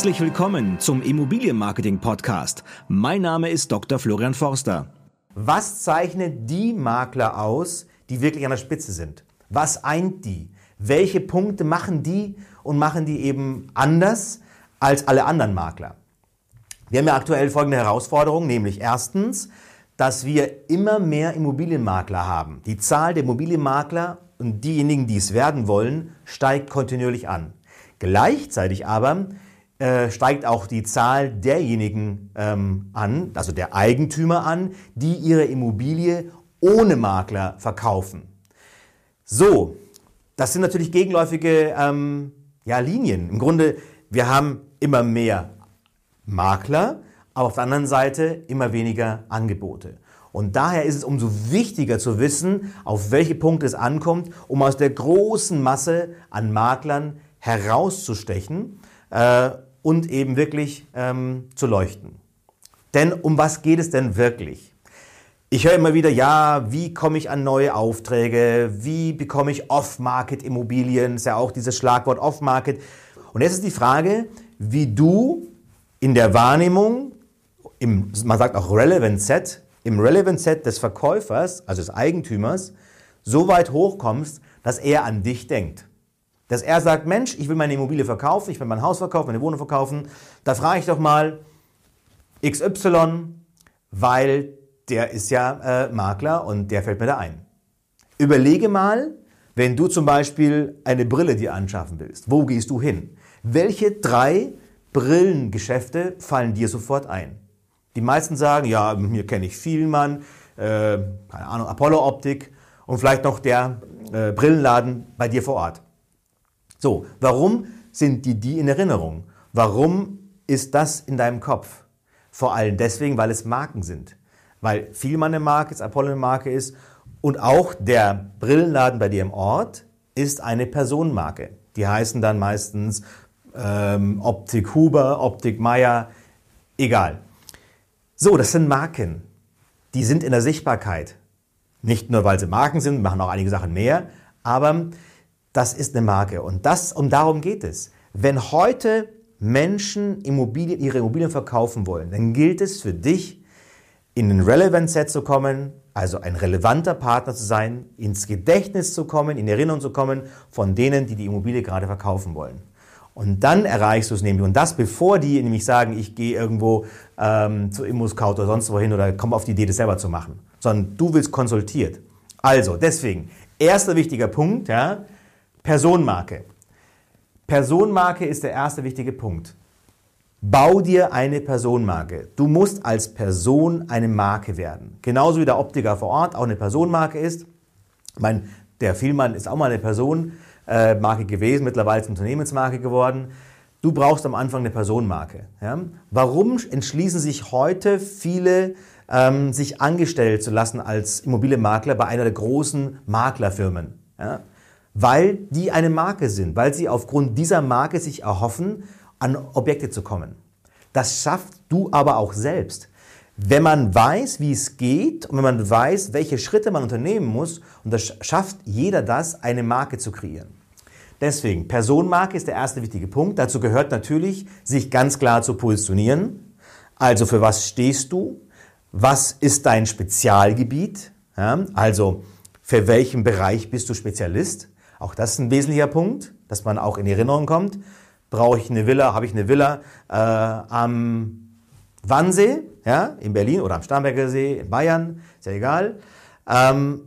Herzlich willkommen zum Immobilienmarketing Podcast. Mein Name ist Dr. Florian Forster. Was zeichnet die Makler aus, die wirklich an der Spitze sind? Was eint die? Welche Punkte machen die und machen die eben anders als alle anderen Makler? Wir haben ja aktuell folgende Herausforderung, nämlich erstens, dass wir immer mehr Immobilienmakler haben. Die Zahl der Immobilienmakler und diejenigen, die es werden wollen, steigt kontinuierlich an. Gleichzeitig aber äh, steigt auch die Zahl derjenigen ähm, an, also der Eigentümer an, die ihre Immobilie ohne Makler verkaufen. So, das sind natürlich gegenläufige ähm, ja, Linien. Im Grunde, wir haben immer mehr Makler, aber auf der anderen Seite immer weniger Angebote. Und daher ist es umso wichtiger zu wissen, auf welche Punkte es ankommt, um aus der großen Masse an Maklern herauszustechen äh, und eben wirklich ähm, zu leuchten. Denn um was geht es denn wirklich? Ich höre immer wieder, ja, wie komme ich an neue Aufträge? Wie bekomme ich Off-Market-Immobilien? Ist ja auch dieses Schlagwort Off-Market. Und jetzt ist die Frage, wie du in der Wahrnehmung, im, man sagt auch Relevant Set, im Relevant Set des Verkäufers, also des Eigentümers, so weit hochkommst, dass er an dich denkt. Dass er sagt, Mensch, ich will meine Immobilie verkaufen, ich will mein Haus verkaufen, meine Wohnung verkaufen. Da frage ich doch mal XY, weil der ist ja äh, Makler und der fällt mir da ein. Überlege mal, wenn du zum Beispiel eine Brille dir anschaffen willst, wo gehst du hin? Welche drei Brillengeschäfte fallen dir sofort ein? Die meisten sagen, ja, hier kenne ich Vielmann, äh, keine Ahnung, Apollo Optik und vielleicht noch der äh, Brillenladen bei dir vor Ort. So, warum sind die die in Erinnerung? Warum ist das in deinem Kopf? Vor allem deswegen, weil es Marken sind. Weil Vielmann eine Marke ist, Apollo eine Marke ist und auch der Brillenladen bei dir im Ort ist eine Personenmarke. Die heißen dann meistens ähm, Optik Huber, Optik Meier, egal. So, das sind Marken. Die sind in der Sichtbarkeit. Nicht nur, weil sie Marken sind, machen auch einige Sachen mehr, aber das ist eine Marke. Und das, und darum geht es. Wenn heute Menschen Immobilien, ihre Immobilien verkaufen wollen, dann gilt es für dich, in den Relevant Set zu kommen, also ein relevanter Partner zu sein, ins Gedächtnis zu kommen, in Erinnerung zu kommen von denen, die die Immobilie gerade verkaufen wollen. Und dann erreichst du es nämlich. Und das bevor die nämlich sagen, ich gehe irgendwo ähm, zu ImmoScout oder sonst wohin oder komme auf die Idee, das selber zu machen. Sondern du willst konsultiert. Also, deswegen, erster wichtiger Punkt, ja, Personenmarke. Personenmarke ist der erste wichtige Punkt. Bau dir eine Personenmarke. Du musst als Person eine Marke werden. Genauso wie der Optiker vor Ort auch eine Personenmarke ist. Ich meine, der Vielmann ist auch mal eine Personenmarke gewesen, mittlerweile ist eine Unternehmensmarke geworden. Du brauchst am Anfang eine Personenmarke. Ja? Warum entschließen sich heute viele, ähm, sich angestellt zu lassen als Immobilienmakler bei einer der großen Maklerfirmen? Ja? Weil die eine Marke sind, weil sie aufgrund dieser Marke sich erhoffen, an Objekte zu kommen. Das schafft du aber auch selbst. Wenn man weiß, wie es geht und wenn man weiß, welche Schritte man unternehmen muss, und das schafft jeder das, eine Marke zu kreieren. Deswegen, Personenmarke ist der erste wichtige Punkt. Dazu gehört natürlich, sich ganz klar zu positionieren. Also für was stehst du? Was ist dein Spezialgebiet? Ja, also für welchen Bereich bist du Spezialist? Auch das ist ein wesentlicher Punkt, dass man auch in Erinnerung kommt. Brauche ich eine Villa, habe ich eine Villa äh, am Wannsee, ja, in Berlin oder am Starnberger See in Bayern, ist ja egal. Ähm,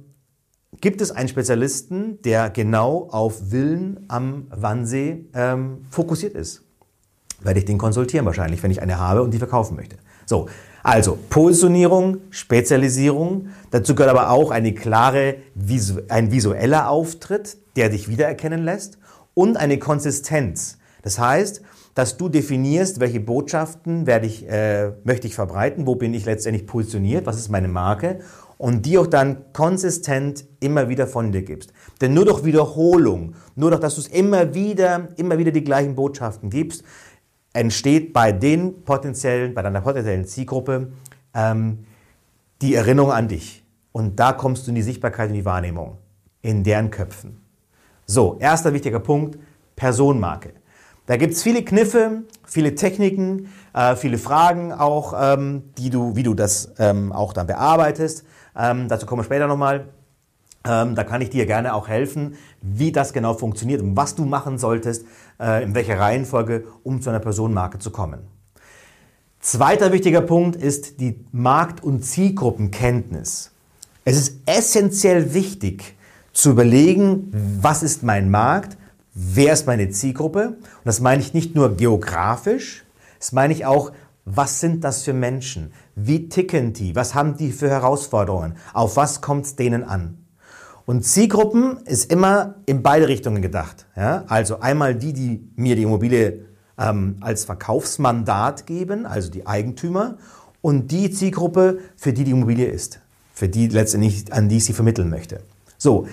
gibt es einen Spezialisten, der genau auf Villen am Wannsee ähm, fokussiert ist? Werde ich den konsultieren wahrscheinlich, wenn ich eine habe und die verkaufen möchte. So, also Positionierung, Spezialisierung. Dazu gehört aber auch eine klare, ein visueller Auftritt, der dich wiedererkennen lässt und eine Konsistenz. Das heißt, dass du definierst, welche Botschaften werde ich, äh, möchte ich verbreiten, wo bin ich letztendlich positioniert, was ist meine Marke und die auch dann konsistent immer wieder von dir gibst. Denn nur durch Wiederholung, nur durch, dass du es immer wieder, immer wieder die gleichen Botschaften gibst, entsteht bei den potenziellen, bei deiner potenziellen Zielgruppe ähm, die Erinnerung an dich. Und da kommst du in die Sichtbarkeit und die Wahrnehmung in deren Köpfen. So, erster wichtiger Punkt, Personenmarke. Da gibt es viele Kniffe, viele Techniken, äh, viele Fragen auch, ähm, die du, wie du das ähm, auch dann bearbeitest. Ähm, dazu kommen wir später nochmal. Ähm, da kann ich dir gerne auch helfen, wie das genau funktioniert und was du machen solltest, äh, in welcher Reihenfolge, um zu einer Personenmarke zu kommen. Zweiter wichtiger Punkt ist die Markt- und Zielgruppenkenntnis. Es ist essentiell wichtig zu überlegen, was ist mein Markt, wer ist meine Zielgruppe. Und das meine ich nicht nur geografisch, das meine ich auch, was sind das für Menschen? Wie ticken die? Was haben die für Herausforderungen? Auf was kommt es denen an? Und Zielgruppen ist immer in beide Richtungen gedacht. Ja? Also einmal die, die mir die Immobilie ähm, als Verkaufsmandat geben, also die Eigentümer, und die Zielgruppe, für die die Immobilie ist, für die letztendlich, an die ich sie vermitteln möchte. So,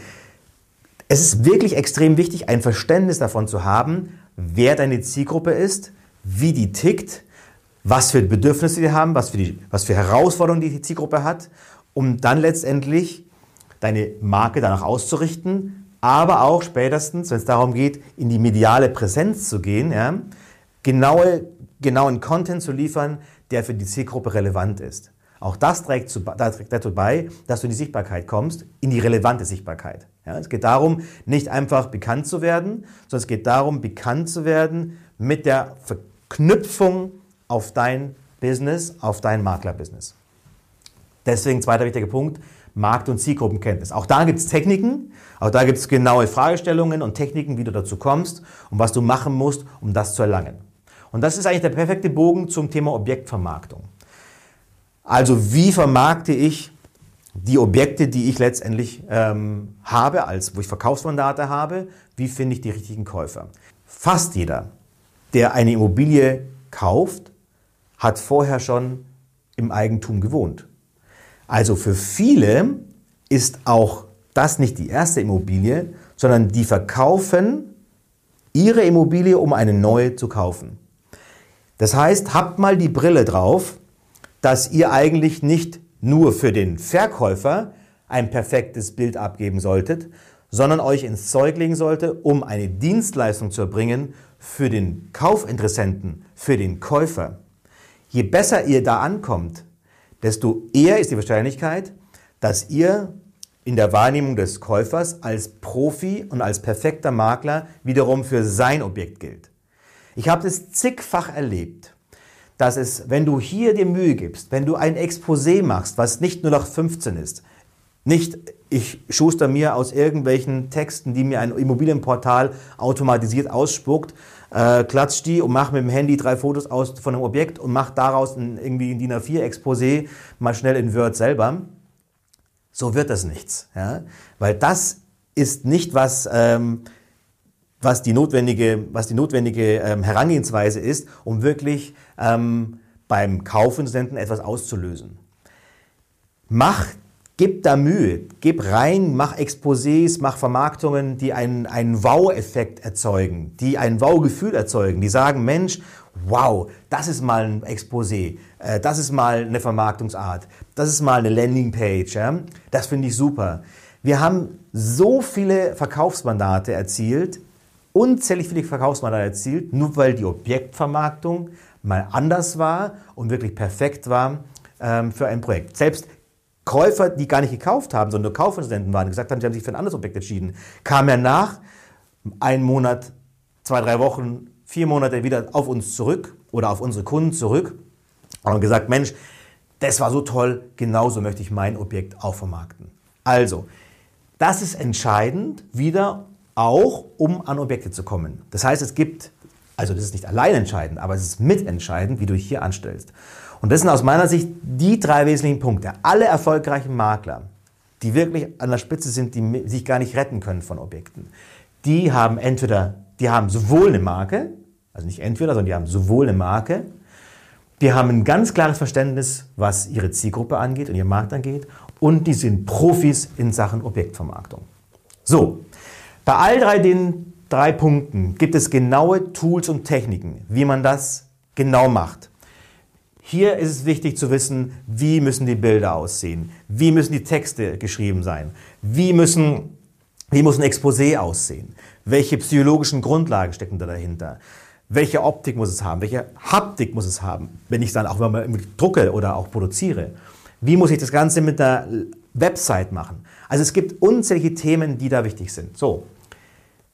es ist wirklich extrem wichtig, ein Verständnis davon zu haben, wer deine Zielgruppe ist, wie die tickt, was für Bedürfnisse die haben, was für, die, was für Herausforderungen die, Zielgruppe hat, um dann letztendlich deine Marke danach auszurichten, aber auch spätestens, wenn es darum geht, in die mediale Präsenz zu gehen, ja, genaue, genauen Content zu liefern, der für die Zielgruppe relevant ist. Auch das trägt, dazu bei, dass du in die Sichtbarkeit kommst, in die relevante Sichtbarkeit. Ja, es geht darum, nicht einfach bekannt zu werden, sondern es geht darum, bekannt zu werden mit der Verknüpfung auf dein Business, auf dein Maklerbusiness. Deswegen zweiter wichtiger Punkt, Markt- und Zielgruppenkenntnis. Auch da gibt es Techniken, auch da gibt es genaue Fragestellungen und Techniken, wie du dazu kommst und was du machen musst, um das zu erlangen. Und das ist eigentlich der perfekte Bogen zum Thema Objektvermarktung. Also wie vermarkte ich die Objekte, die ich letztendlich ähm, habe, als wo ich Verkaufsmandate habe, wie finde ich die richtigen Käufer? Fast jeder, der eine Immobilie kauft, hat vorher schon im Eigentum gewohnt. Also für viele ist auch das nicht die erste Immobilie, sondern die verkaufen ihre Immobilie, um eine neue zu kaufen. Das heißt, habt mal die Brille drauf, dass ihr eigentlich nicht nur für den Verkäufer ein perfektes Bild abgeben solltet, sondern euch ins Zeug legen sollte, um eine Dienstleistung zu erbringen für den Kaufinteressenten, für den Käufer. Je besser ihr da ankommt, desto eher ist die Wahrscheinlichkeit, dass ihr in der Wahrnehmung des Käufers als Profi und als perfekter Makler wiederum für sein Objekt gilt. Ich habe das zigfach erlebt dass es, wenn du hier dir Mühe gibst, wenn du ein Exposé machst, was nicht nur nach 15 ist, nicht ich schuster mir aus irgendwelchen Texten, die mir ein Immobilienportal automatisiert ausspuckt, äh, klatsch die und mach mit dem Handy drei Fotos aus von einem Objekt und mach daraus ein, irgendwie ein DIN A4 Exposé mal schnell in Word selber. So wird das nichts, ja? weil das ist nicht was, ähm, was die notwendige, was die notwendige ähm, Herangehensweise ist, um wirklich ähm, beim Kaufinteressenten etwas auszulösen. Mach, gib da Mühe, gib rein, mach Exposés, mach Vermarktungen, die einen, einen Wow-Effekt erzeugen, die ein Wow-Gefühl erzeugen, die sagen, Mensch, wow, das ist mal ein Exposé, äh, das ist mal eine Vermarktungsart, das ist mal eine Landingpage, ja? das finde ich super. Wir haben so viele Verkaufsmandate erzielt, unzählig viele Verkaufsmandate erzielt, nur weil die Objektvermarktung mal anders war und wirklich perfekt war ähm, für ein Projekt. Selbst Käufer, die gar nicht gekauft haben, sondern nur Kaufinteressenten waren, gesagt haben, sie haben sich für ein anderes Objekt entschieden, kamen ja nach einen Monat, zwei, drei Wochen, vier Monate wieder auf uns zurück oder auf unsere Kunden zurück und haben gesagt, Mensch, das war so toll, genauso möchte ich mein Objekt auch vermarkten. Also, das ist entscheidend wieder auch, um an Objekte zu kommen. Das heißt, es gibt, also das ist nicht allein entscheidend, aber es ist mitentscheidend, wie du dich hier anstellst. Und das sind aus meiner Sicht die drei wesentlichen Punkte. Alle erfolgreichen Makler, die wirklich an der Spitze sind, die sich gar nicht retten können von Objekten, die haben entweder, die haben sowohl eine Marke, also nicht entweder, sondern die haben sowohl eine Marke, die haben ein ganz klares Verständnis, was ihre Zielgruppe angeht und ihren Markt angeht, und die sind Profis in Sachen Objektvermarktung. So, bei all drei den drei Punkten gibt es genaue Tools und Techniken, wie man das genau macht. Hier ist es wichtig zu wissen, wie müssen die Bilder aussehen, wie müssen die Texte geschrieben sein, wie, müssen, wie muss ein Exposé aussehen, welche psychologischen Grundlagen stecken da dahinter, Welche Optik muss es haben? Welche Haptik muss es haben? Wenn ich dann auch mal drucke oder auch produziere. Wie muss ich das Ganze mit der Website machen? Also es gibt unzählige Themen, die da wichtig sind. So,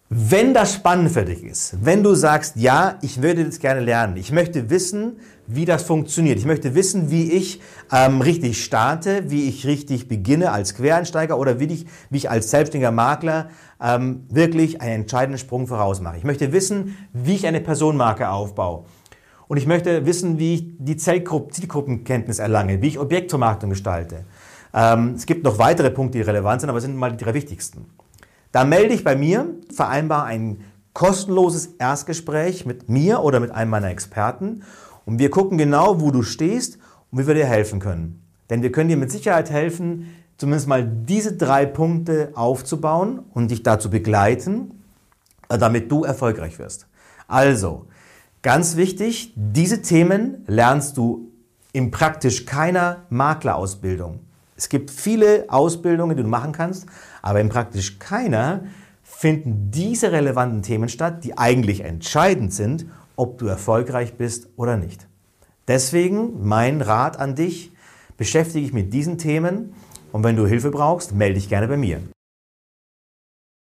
wenn das spannend für dich ist, wenn du sagst, ja, ich würde das gerne lernen, ich möchte wissen, wie das funktioniert, ich möchte wissen, wie ich ähm, richtig starte, wie ich richtig beginne als Quereinsteiger oder wie ich, wie ich als selbstständiger Makler ähm, wirklich einen entscheidenden Sprung voraus mache. Ich möchte wissen, wie ich eine Personenmarke aufbaue. Und ich möchte wissen, wie ich die Zielgruppenkenntnis erlange, wie ich Objektvermarktung gestalte. Ähm, es gibt noch weitere Punkte, die relevant sind, aber sind mal die drei wichtigsten. Da melde dich bei mir, vereinbar ein kostenloses Erstgespräch mit mir oder mit einem meiner Experten und wir gucken genau, wo du stehst und wie wir dir helfen können. Denn wir können dir mit Sicherheit helfen, zumindest mal diese drei Punkte aufzubauen und dich dazu begleiten, äh, damit du erfolgreich wirst. Also, ganz wichtig, diese Themen lernst du in praktisch keiner Maklerausbildung. Es gibt viele Ausbildungen, die du machen kannst, aber in praktisch keiner finden diese relevanten Themen statt, die eigentlich entscheidend sind, ob du erfolgreich bist oder nicht. Deswegen mein Rat an dich, beschäftige dich mit diesen Themen und wenn du Hilfe brauchst, melde dich gerne bei mir.